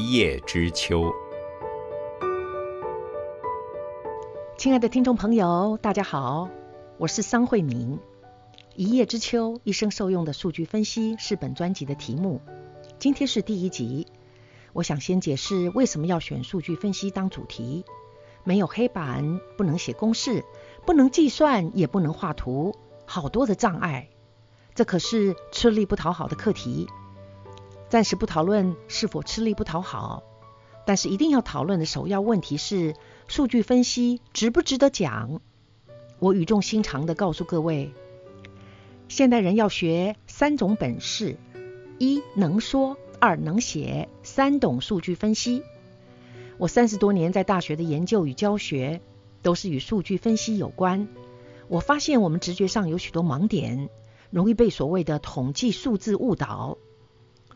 一叶知秋。亲爱的听众朋友，大家好，我是桑慧敏。一叶知秋，一生受用的数据分析是本专辑的题目。今天是第一集，我想先解释为什么要选数据分析当主题。没有黑板，不能写公式，不能计算，也不能画图，好多的障碍。这可是吃力不讨好的课题。暂时不讨论是否吃力不讨好，但是一定要讨论的首要问题是：数据分析值不值得讲？我语重心长地告诉各位。现代人要学三种本事：一能说，二能写，三懂数据分析。我三十多年在大学的研究与教学，都是与数据分析有关。我发现我们直觉上有许多盲点，容易被所谓的统计数字误导。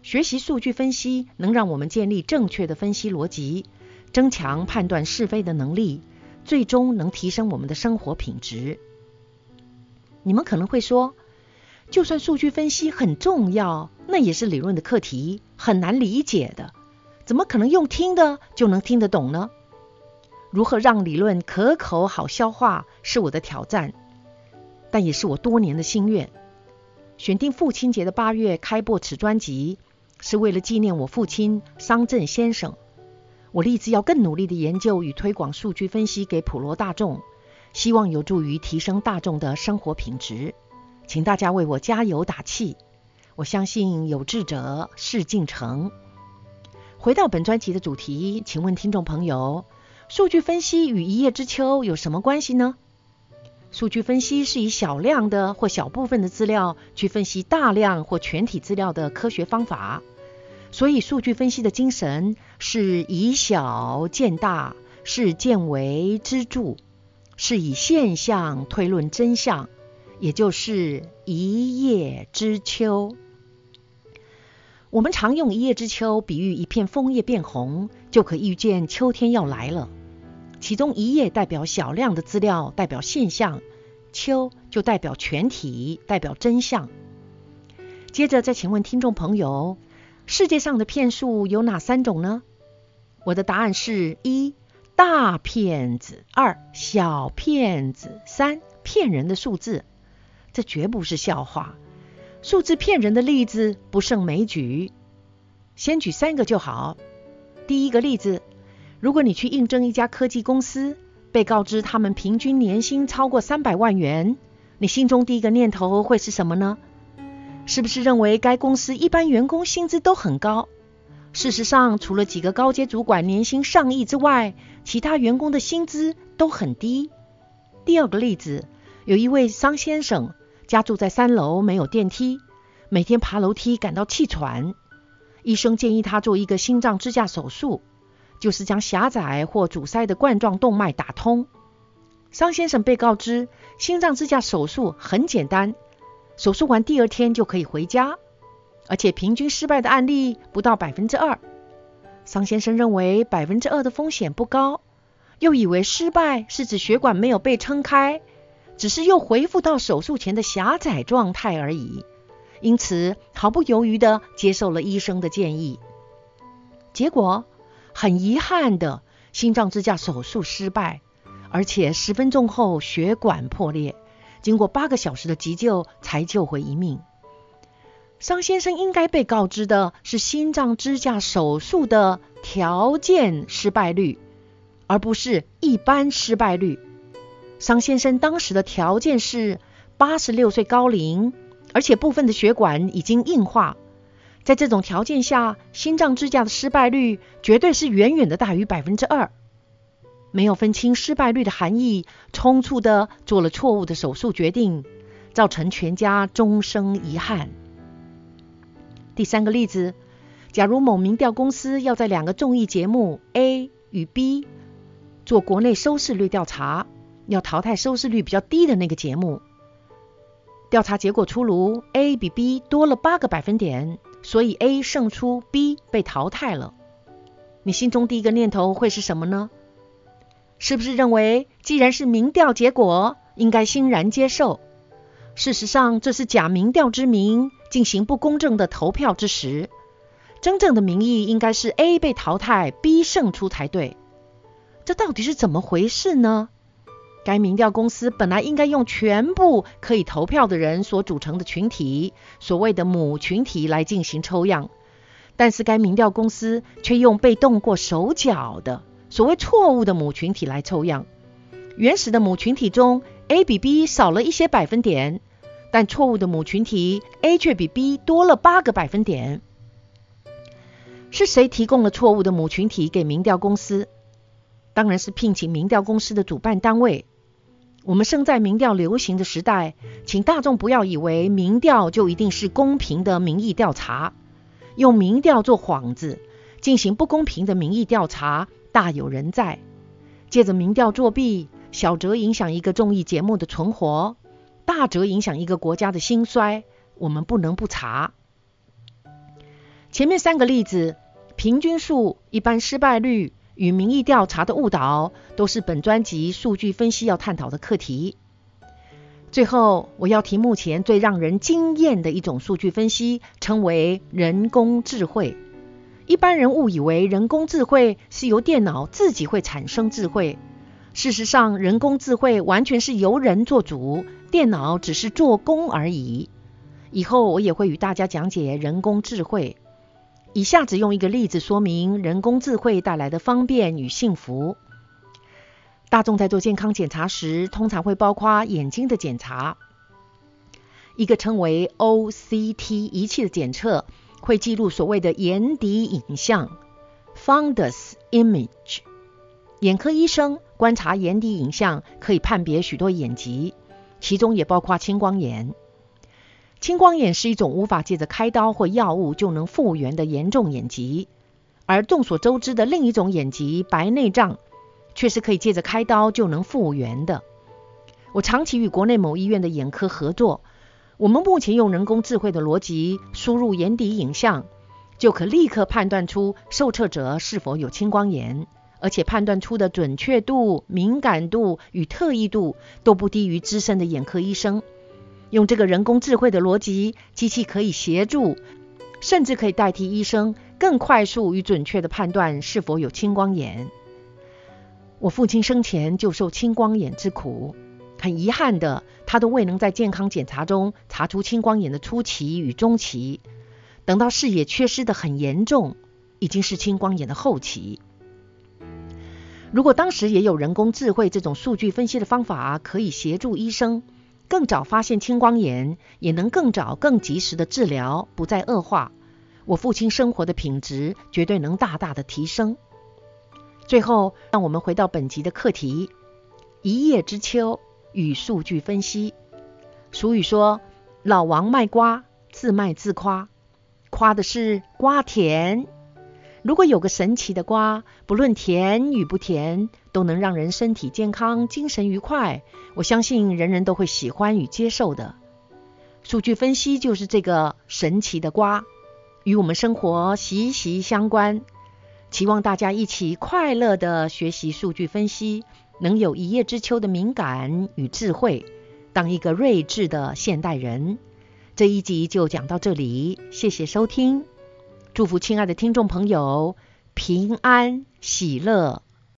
学习数据分析能让我们建立正确的分析逻辑，增强判断是非的能力，最终能提升我们的生活品质。你们可能会说，就算数据分析很重要，那也是理论的课题，很难理解的。怎么可能用听的就能听得懂呢？如何让理论可口好消化，是我的挑战，但也是我多年的心愿。选定父亲节的八月开播此专辑，是为了纪念我父亲桑震先生。我立志要更努力的研究与推广数据分析给普罗大众，希望有助于提升大众的生活品质。请大家为我加油打气，我相信有志者事竟成。回到本专辑的主题，请问听众朋友，数据分析与一叶知秋有什么关系呢？数据分析是以小量的或小部分的资料去分析大量或全体资料的科学方法，所以数据分析的精神是以小见大，是见微知著，是以现象推论真相。也就是一叶知秋。我们常用一叶知秋比喻一片枫叶变红，就可预见秋天要来了。其中一叶代表小量的资料，代表现象；秋就代表全体，代表真相。接着再请问听众朋友，世界上的骗术有哪三种呢？我的答案是：一大骗子，二小骗子，三骗人的数字。这绝不是笑话，数字骗人的例子不胜枚举。先举三个就好。第一个例子，如果你去应征一家科技公司，被告知他们平均年薪超过三百万元，你心中第一个念头会是什么呢？是不是认为该公司一般员工薪资都很高？事实上，除了几个高阶主管年薪上亿之外，其他员工的薪资都很低。第二个例子，有一位桑先生。家住在三楼，没有电梯，每天爬楼梯感到气喘。医生建议他做一个心脏支架手术，就是将狭窄或阻塞的冠状动脉打通。桑先生被告知，心脏支架手术很简单，手术完第二天就可以回家，而且平均失败的案例不到百分之二。桑先生认为百分之二的风险不高，又以为失败是指血管没有被撑开。只是又恢复到手术前的狭窄状态而已，因此毫不犹豫地接受了医生的建议。结果很遗憾的，心脏支架手术失败，而且十分钟后血管破裂，经过八个小时的急救才救回一命。桑先生应该被告知的是心脏支架手术的条件失败率，而不是一般失败率。桑先生当时的条件是八十六岁高龄，而且部分的血管已经硬化。在这种条件下，心脏支架的失败率绝对是远远的大于百分之二。没有分清失败率的含义，匆促的做了错误的手术决定，造成全家终生遗憾。第三个例子，假如某民调公司要在两个综艺节目 A 与 B 做国内收视率调查。要淘汰收视率比较低的那个节目，调查结果出炉，A 比 B 多了八个百分点，所以 A 胜出，B 被淘汰了。你心中第一个念头会是什么呢？是不是认为既然是民调结果，应该欣然接受？事实上，这是假民调之名，进行不公正的投票之时。真正的民意应该是 A 被淘汰，B 胜出才对。这到底是怎么回事呢？该民调公司本来应该用全部可以投票的人所组成的群体，所谓的母群体来进行抽样，但是该民调公司却用被动过手脚的所谓错误的母群体来抽样。原始的母群体中，A 比 B 少了一些百分点，但错误的母群体 A 却比 B 多了八个百分点。是谁提供了错误的母群体给民调公司？当然是聘请民调公司的主办单位。我们生在民调流行的时代，请大众不要以为民调就一定是公平的民意调查，用民调做幌子，进行不公平的民意调查，大有人在。借着民调作弊。小则影响一个综艺节目的存活，大则影响一个国家的兴衰，我们不能不查。前面三个例子，平均数、一般失败率与民意调查的误导，都是本专辑数据分析要探讨的课题。最后，我要提目前最让人惊艳的一种数据分析，称为人工智慧。一般人误以为人工智慧是由电脑自己会产生智慧。事实上，人工智慧完全是由人做主，电脑只是做工而已。以后我也会与大家讲解人工智慧。以下只用一个例子说明人工智慧带来的方便与幸福。大众在做健康检查时，通常会包括眼睛的检查。一个称为 OCT 仪器的检测，会记录所谓的眼底影像 （fundus image）。眼科医生观察眼底影像，可以判别许多眼疾，其中也包括青光眼。青光眼是一种无法借着开刀或药物就能复原的严重眼疾，而众所周知的另一种眼疾白内障，却是可以借着开刀就能复原的。我长期与国内某医院的眼科合作，我们目前用人工智慧的逻辑输入眼底影像，就可立刻判断出受测者是否有青光眼。而且判断出的准确度、敏感度与特异度都不低于资深的眼科医生。用这个人工智慧的逻辑，机器可以协助，甚至可以代替医生，更快速与准确地判断是否有青光眼。我父亲生前就受青光眼之苦，很遗憾的，他都未能在健康检查中查出青光眼的初期与中期，等到视野缺失得很严重，已经是青光眼的后期。如果当时也有人工智慧这种数据分析的方法，可以协助医生更早发现青光眼，也能更早、更及时的治疗，不再恶化，我父亲生活的品质绝对能大大的提升。最后，让我们回到本集的课题：一叶知秋与数据分析。俗语说：“老王卖瓜，自卖自夸，夸的是瓜甜。”如果有个神奇的瓜，不论甜与不甜，都能让人身体健康、精神愉快，我相信人人都会喜欢与接受的。数据分析就是这个神奇的瓜，与我们生活息息相关。期望大家一起快乐的学习数据分析，能有一叶知秋的敏感与智慧，当一个睿智的现代人。这一集就讲到这里，谢谢收听。祝福亲爱的听众朋友平安喜乐。